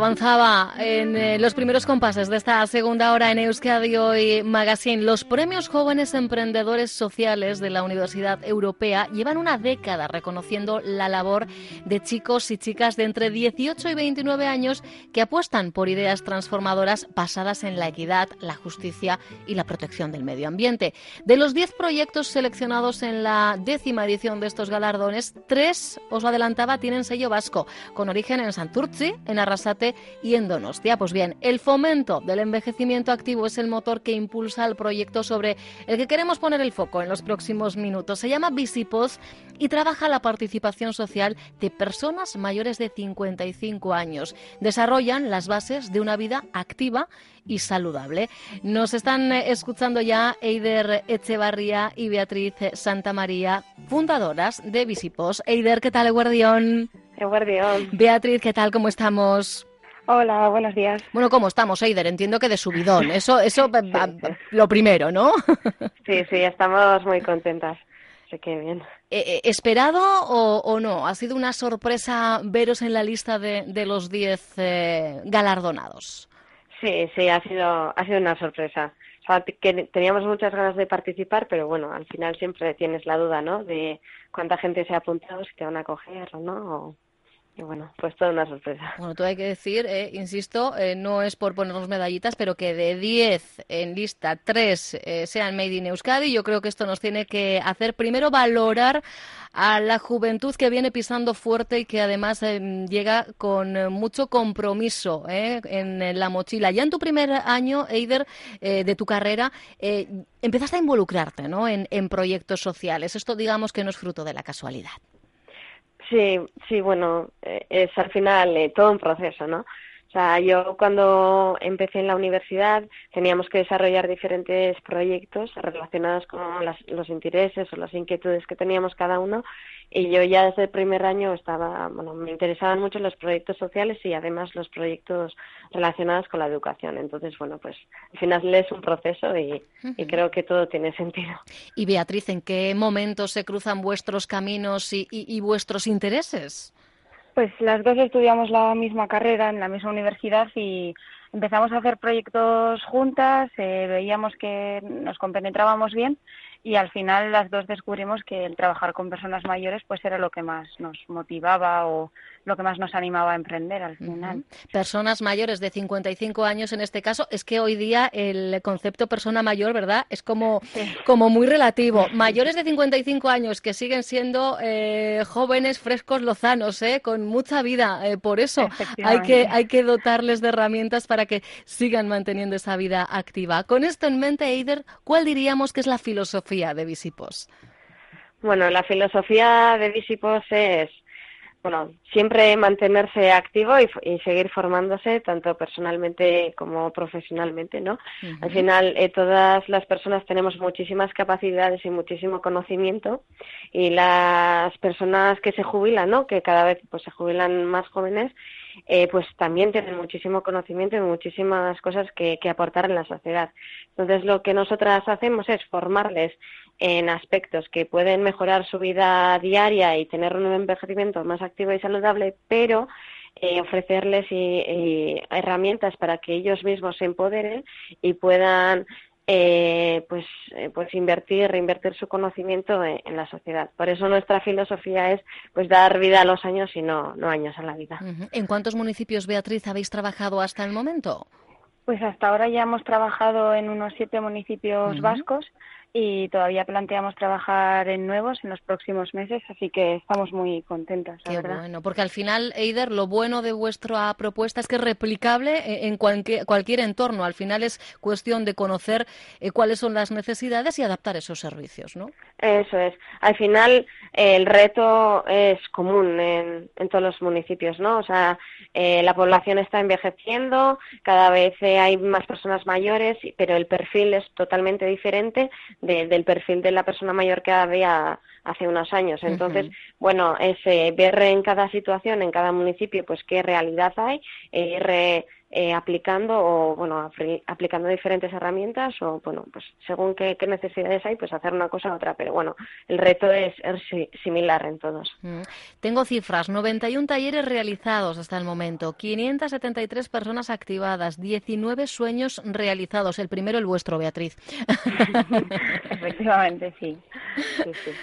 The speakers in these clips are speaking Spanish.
Avanzaba en eh, los primeros compases de esta segunda hora en Euskadi Hoy Magazine. Los premios Jóvenes Emprendedores Sociales de la Universidad Europea llevan una década reconociendo la labor de chicos y chicas de entre 18 y 29 años que apuestan por ideas transformadoras basadas en la equidad, la justicia y la protección del medio ambiente. De los 10 proyectos seleccionados en la décima edición de estos galardones, tres, os lo adelantaba, tienen sello vasco, con origen en Santurtzi, en Arrasate y en Donostia. Pues bien, el fomento del envejecimiento activo es el motor que impulsa el proyecto sobre el que queremos poner el foco en los próximos minutos. Se llama Visipos y trabaja la participación social de personas mayores de 55 años. Desarrollan las bases de una vida activa y saludable. Nos están eh, escuchando ya Eider Echevarría y Beatriz Santa María, fundadoras de Visipos. Eider, ¿qué tal, Guardión? Guardión. Beatriz, ¿qué tal? ¿Cómo estamos? Hola, buenos días. Bueno, ¿cómo estamos, Eider? Entiendo que de subidón. Eso, eso lo primero, ¿no? Sí, sí, estamos muy contentas. Así que bien. Eh, eh, ¿Esperado o, o no? ¿Ha sido una sorpresa veros en la lista de, de los 10 eh, galardonados? Sí, sí, ha sido, ha sido una sorpresa. O sea, que teníamos muchas ganas de participar, pero bueno, al final siempre tienes la duda, ¿no? De cuánta gente se ha apuntado, si te van a coger o no. o- Y bueno, pues toda una sorpresa. Bueno, todo hay que decir, eh, insisto, eh, no es por ponernos medallitas, pero que de 10 en lista, 3 eh, sean Made in Euskadi, yo creo que esto nos tiene que hacer primero valorar a la juventud que viene pisando fuerte y que además eh, llega con eh, mucho compromiso en la mochila. Ya en tu primer año, Eider, de tu carrera, empezaste a involucrarte ¿no? en, en proyectos sociales. Esto digamos que no es fruto de la casualidad. Sí, sí, bueno, eh, es al final eh, todo un proceso, ¿no? O sea, yo cuando empecé en la universidad teníamos que desarrollar diferentes proyectos relacionados con las- los intereses o las inquietudes que teníamos cada uno y yo ya desde el primer año estaba, bueno, me interesaban mucho los proyectos sociales y además los proyectos relacionados con la educación. Entonces, bueno, pues al final es un proceso y, y creo que todo tiene sentido. Y Beatriz, ¿en qué momentos se cruzan vuestros caminos y, y- y vuestros intereses? Pues las dos estudiamos la misma carrera en la misma universidad y empezamos a hacer proyectos juntas, eh, veíamos que nos compenetrábamos bien y al final las dos descubrimos que el trabajar con personas mayores pues era lo que más nos motivaba o lo que más nos animaba a emprender al final. Personas mayores de 55 años en este caso, es que hoy día el concepto persona mayor, ¿verdad? Es como, como muy relativo. Mayores de 55 años que siguen siendo eh, jóvenes, frescos, lozanos, ¿eh? con mucha vida. Eh, por eso hay que, hay que dotarles de herramientas para que sigan manteniendo esa vida activa. Con esto en mente, Eider, ¿cuál diríamos que es la filosofía de Visipos? Bueno, la filosofía de Visipos es bueno, siempre mantenerse activo y, seguir formándose tanto personalmente como profesionalmente, ¿no? Al final, eh, todas las personas tenemos muchísimas capacidades y muchísimo conocimiento y las personas que se jubilan, ¿no? Que cada vez pues se jubilan más jóvenes, eh, pues también tienen muchísimo conocimiento y muchísimas cosas que, que aportar en la sociedad. Entonces, lo que nosotras hacemos es formarles en aspectos que pueden mejorar su vida diaria y tener un envejecimiento más activo y saludable, pero eh, ofrecerles y, herramientas para que ellos mismos se empoderen y puedan eh, pues, eh, pues invertir, reinvertir su conocimiento en, la sociedad. Por eso nuestra filosofía es pues dar vida a los años y no, no años a la vida. ¿En cuántos municipios, Beatriz, habéis trabajado hasta el momento? Pues hasta ahora ya hemos trabajado en unos siete municipios vascos y todavía planteamos trabajar en nuevos en los próximos meses, así que estamos muy contentas. Qué bueno, porque al final, Eider, lo bueno de vuestra propuesta es que es replicable e-, en cualquier, cualquier entorno. Al final es cuestión de conocer eh, cuáles son las necesidades y adaptar esos servicios, ¿no? Eso es. Al final, el reto es común en, en todos los municipios, ¿no? O sea, eh, la población está envejeciendo, cada vez eh, hay más personas mayores, pero el perfil es totalmente diferente del perfil de la persona mayor que había hace unos años. Entonces, bueno, es eh, ver en cada situación, en cada municipio, pues qué realidad hay, e ir eh, aplicando o bueno aplicando diferentes herramientas o bueno pues según qué, necesidades hay pues hacer una cosa u otra pero bueno el reto es, similar en todos. Mm. tengo cifras 91 talleres realizados hasta el momento 573 personas activadas 19 sueños realizados el primero el vuestro Beatriz. Efectivamente sí,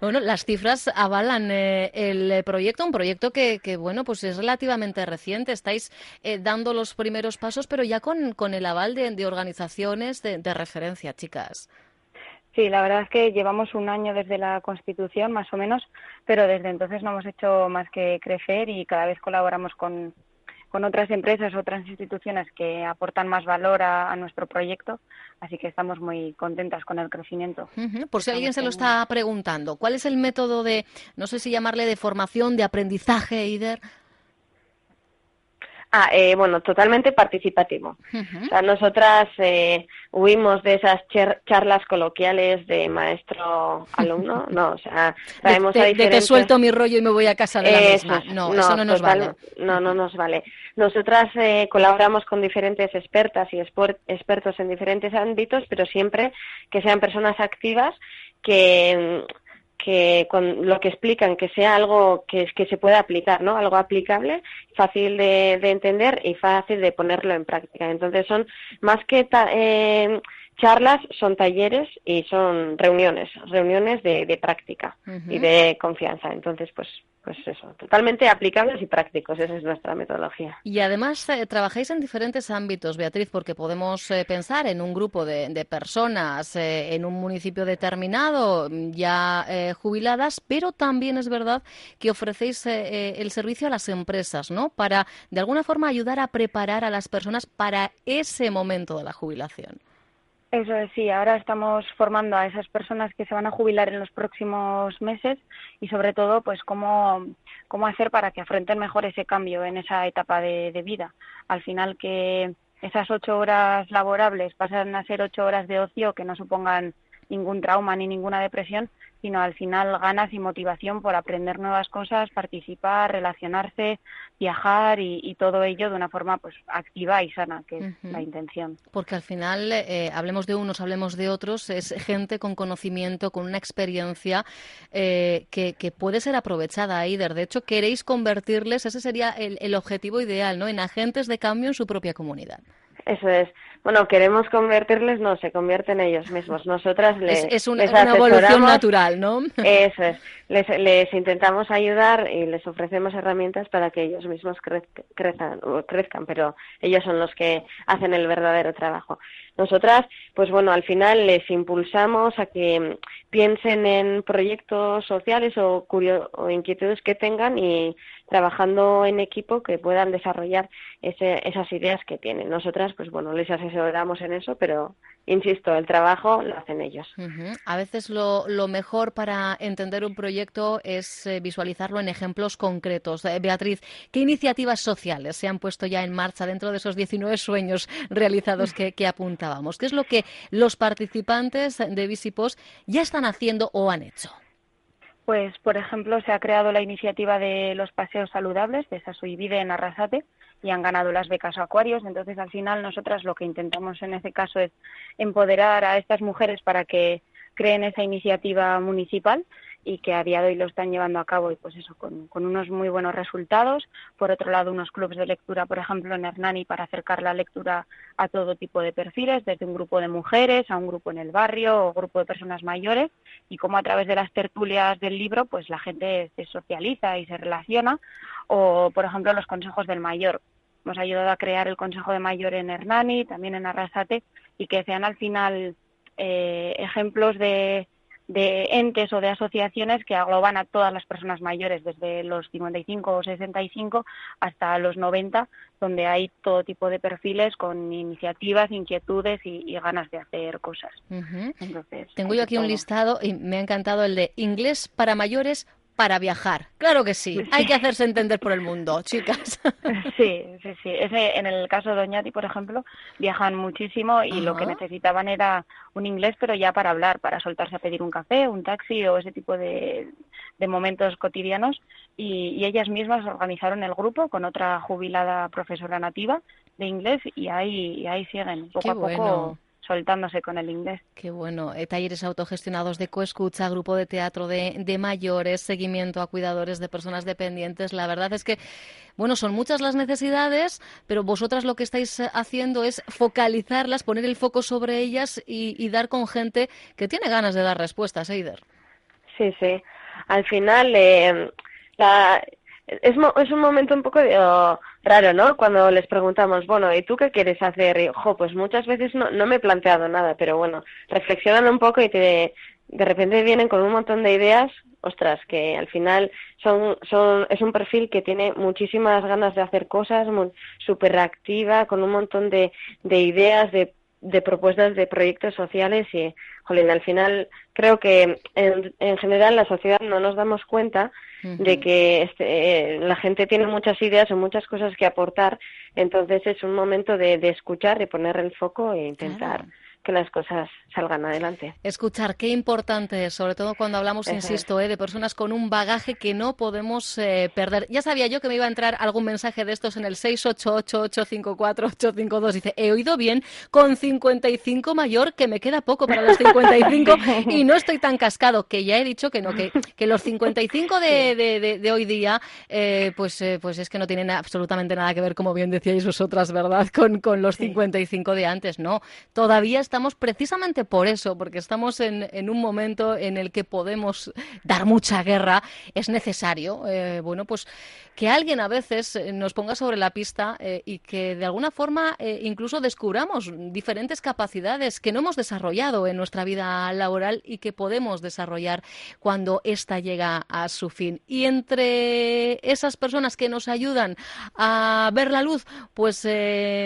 bueno las cifras avalan eh, el proyecto un proyecto que, que bueno pues es relativamente reciente estáis eh, dando los primeros pasos, pero ya con, con el aval de, organizaciones de, referencia, chicas. Sí, la verdad es que llevamos un año desde la Constitución, más o menos, pero desde entonces no hemos hecho más que crecer y cada vez colaboramos con, con otras empresas, otras instituciones que aportan más valor a, nuestro proyecto, así que estamos muy contentas con el crecimiento. Por si alguien se lo está preguntando, ¿cuál es el método de, no sé si llamarle de formación, de aprendizaje, IDER? Ah, eh, bueno, totalmente participativo. O sea, nosotras eh, huimos de esas charlas coloquiales de maestro-alumno, no, o sea, traemos de, a diferentes... de te suelto mi rollo y me voy a casa de la misma. No, eso no nos vale. No, no nos vale. Nosotras eh, colaboramos con diferentes expertas y expertos en diferentes ámbitos, pero siempre que sean personas activas que que con lo que explican que sea algo que, que se pueda aplicar, ¿no? Algo aplicable, fácil de, de entender y fácil de ponerlo en práctica. Entonces son más que eh, charlas, son talleres y son reuniones, reuniones de, de práctica y de confianza. Entonces, pues pues eso, totalmente aplicables y prácticos, esa es nuestra metodología. Y además eh, trabajáis en diferentes ámbitos, Beatriz, porque podemos eh, pensar en un grupo de, personas eh, en un municipio determinado ya jubiladas, pero también es verdad que ofrecéis el servicio a las empresas, ¿no? Para de alguna forma ayudar a preparar a las personas para ese momento de la jubilación. Eso es, sí, ahora estamos formando a esas personas que se van a jubilar en los próximos meses y sobre todo, pues cómo, cómo hacer para que afronten mejor ese cambio en esa etapa de, vida. Al final que esas ocho horas laborables pasan a ser ocho horas de ocio que no supongan ningún trauma ni ninguna depresión, sino al final ganas y motivación por aprender nuevas cosas, participar, relacionarse, viajar y, todo ello de una forma pues activa y sana, que es la intención. Porque al final, eh, hablemos de unos, hablemos de otros, es gente con conocimiento, con una experiencia eh, que, puede ser aprovechada, Aider. De hecho, queréis convertirles, ese sería el, el objetivo ideal, ¿no? En agentes de cambio en su propia comunidad. Eso es bueno, queremos convertirles, no, se convierten ellos mismos. Nosotras les Es, una, evolución natural, ¿no? Eso es. Les, les, intentamos ayudar y les ofrecemos herramientas para que ellos mismos crezcan, crezcan, pero ellos son los que hacen el verdadero trabajo. Nosotras, pues bueno, al final les impulsamos a que piensen en proyectos sociales o, o inquietudes que tengan y trabajando en equipo que puedan desarrollar ese, esas ideas que tienen. Nosotras, pues bueno, les asesoramos en eso, pero insisto, el trabajo lo hacen ellos. A veces lo, mejor para entender un proyecto es eh, visualizarlo en ejemplos concretos. Eh, Beatriz, ¿qué iniciativas sociales se han puesto ya en marcha dentro de esos 19 sueños realizados que, apuntábamos? ¿Qué es lo que los participantes de Visipos ya están haciendo o han hecho? Pues, por ejemplo, se ha creado la iniciativa de los paseos saludables de Sasuibide en Arrasate y han ganado las becas acuarios. Entonces, al final, nosotras lo que intentamos en ese caso es empoderar a estas mujeres para que creen esa iniciativa municipal y que a día de hoy lo están llevando a cabo y pues eso con, unos muy buenos resultados. Por otro lado, unos clubes de lectura, por ejemplo, en Hernani para acercar la lectura a todo tipo de perfiles, desde un grupo de mujeres a un grupo en el barrio o grupo de personas mayores y cómo a través de las tertulias del libro pues la gente se socializa y se relaciona o por ejemplo los consejos del mayor. Hemos ayudado a crear el Consejo de Mayor en Hernani, también en Arrasate y que sean al final eh, ejemplos de de entes o de asociaciones que agloban a todas las personas mayores, desde los 55 o 65 hasta los 90, donde hay todo tipo de perfiles con iniciativas, inquietudes y, ganas de hacer cosas. Tengo yo aquí un listado y me ha encantado el de inglés para mayores para viajar. Claro que sí, hay que hacerse entender por el mundo, chicas. Sí, sí, sí. en el caso de Doñati, por ejemplo, viajan muchísimo y lo que necesitaban era un inglés, pero ya para hablar, para soltarse a pedir un café, un taxi o ese tipo de, momentos cotidianos. Y, ellas mismas organizaron el grupo con otra jubilada profesora nativa de inglés y ahí, ahí siguen, poco a poco soltándose con el inglés. Qué bueno. Eh, talleres autogestionados de coescucha, grupo de teatro de, de, mayores, seguimiento a cuidadores de personas dependientes. La verdad es que, bueno, son muchas las necesidades, pero vosotras lo que estáis eh, haciendo es focalizarlas, poner el foco sobre ellas y, dar con gente que tiene ganas de dar respuestas, Eider. Sí, sí. Al final, eh, la, es, es un momento un poco oh, raro, ¿no? Cuando les preguntamos, bueno, ¿y tú qué quieres hacer? Y, jo, pues muchas veces no, no me he planteado nada, pero bueno, reflexionan un poco y te, de repente vienen con un montón de ideas, ostras, que al final son, son, es un perfil que tiene muchísimas ganas de hacer cosas, súper reactiva, con un montón de, de ideas, de de propuestas de proyectos sociales y, jolín, al final creo que en, en general la sociedad no nos damos cuenta de que este, la gente tiene muchas ideas o muchas cosas que aportar, entonces es un momento de, de escuchar, de poner el foco e intentar que las cosas salgan adelante. Escuchar, qué importante sobre todo cuando hablamos, insisto, eh, de personas con un bagaje que no podemos eh, perder. Ya sabía yo que me iba a entrar algún mensaje de estos en el 688-854-852. Dice, he oído bien, con 55 mayor, que me queda poco para los 55 y no estoy tan cascado, que ya he dicho que no, que, que los 55 de, de, de, hoy día, eh, pues, pues es que no tienen absolutamente nada que ver, como bien decíais vosotras, ¿verdad?, con, con los 55 de antes, ¿no? Todavía está estamos precisamente por eso, porque estamos en, un momento en el que podemos dar mucha guerra, es necesario, eh, bueno, pues que alguien a veces eh, nos ponga sobre la pista eh, y que de alguna forma incluso descubramos diferentes capacidades que no hemos desarrollado en nuestra vida laboral y que podemos desarrollar cuando ésta llega a su fin. Y entre esas personas que nos ayudan a ver la luz, pues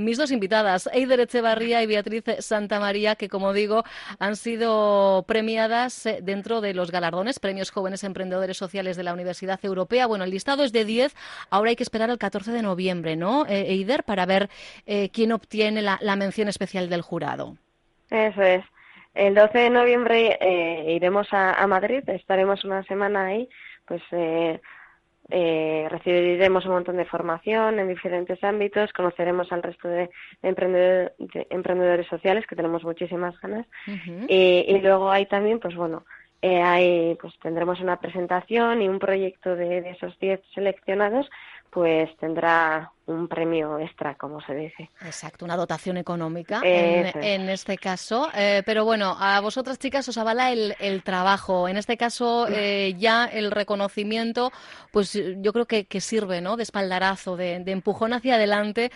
mis dos invitadas, Eider Echevarría y Beatriz Santamaría, que como digo han sido premiadas dentro de los galardones, Premios Jóvenes Emprendedores Sociales de la Universidad Europea. Bueno, el listado es de 10 Ahora hay que esperar al 14 de noviembre, ¿no, eh, Eider, para ver eh, quién obtiene la, mención especial del jurado? Eso es. El 12 de noviembre eh, iremos a, Madrid, estaremos una semana ahí, pues recibiremos un montón de formación en diferentes ámbitos, conoceremos al resto de, emprendedores sociales, que tenemos muchísimas ganas, y, y, luego hay también, pues bueno, eh, hay, pues tendremos una presentación y un proyecto de, esos 10 seleccionados pues tendrá un premio extra, como se dice. Exacto, una dotación económica en, este caso. Eh, pero bueno, a vosotras chicas os avala el, trabajo. En este caso eh, ya el reconocimiento, pues yo creo que, sirve ¿no? de espaldarazo, de, de empujón hacia adelante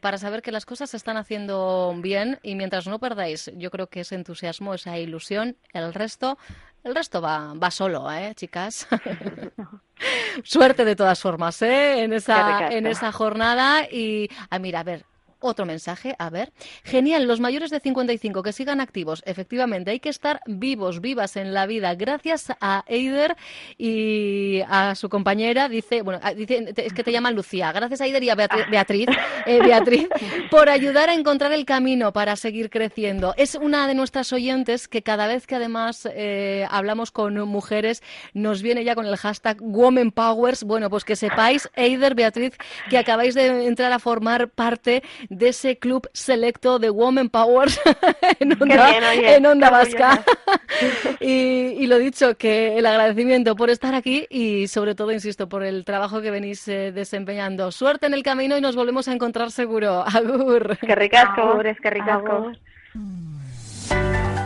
para saber que las cosas se están haciendo bien y mientras no perdáis, yo creo que ese entusiasmo, esa ilusión, el resto el resto va, va solo, ¿eh, chicas? Suerte de todas formas, ¿eh? En esa, en esa jornada. Y, ah, mira, a ver. Otro mensaje, a ver. Genial, los mayores de 55 que sigan activos. Efectivamente, hay que estar vivos, vivas en la vida. Gracias a Eider y a su compañera, dice, bueno, ah, dice, es que te llaman Lucía. Gracias a Eider y a Beatri- Beatriz, eh, Beatriz, por ayudar a encontrar el camino para seguir creciendo. Es una de nuestras oyentes que cada vez que además eh, hablamos con mujeres nos viene ya con el hashtag Women Powers. Bueno, pues que sepáis, Eider, Beatriz, que acabáis de entrar a formar parte de ese club selecto de Women Powers en Onda, bien, oye, en Onda qué Vasca. y, y lo dicho, que el agradecimiento por estar aquí y sobre todo, insisto, por el trabajo que venís eh, desempeñando. Suerte en el camino y nos volvemos a encontrar seguro. Agur. Que ricasco. Agur, es que ricasco. Agur.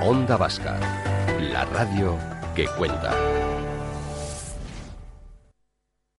Onda Vasca, la radio que cuenta.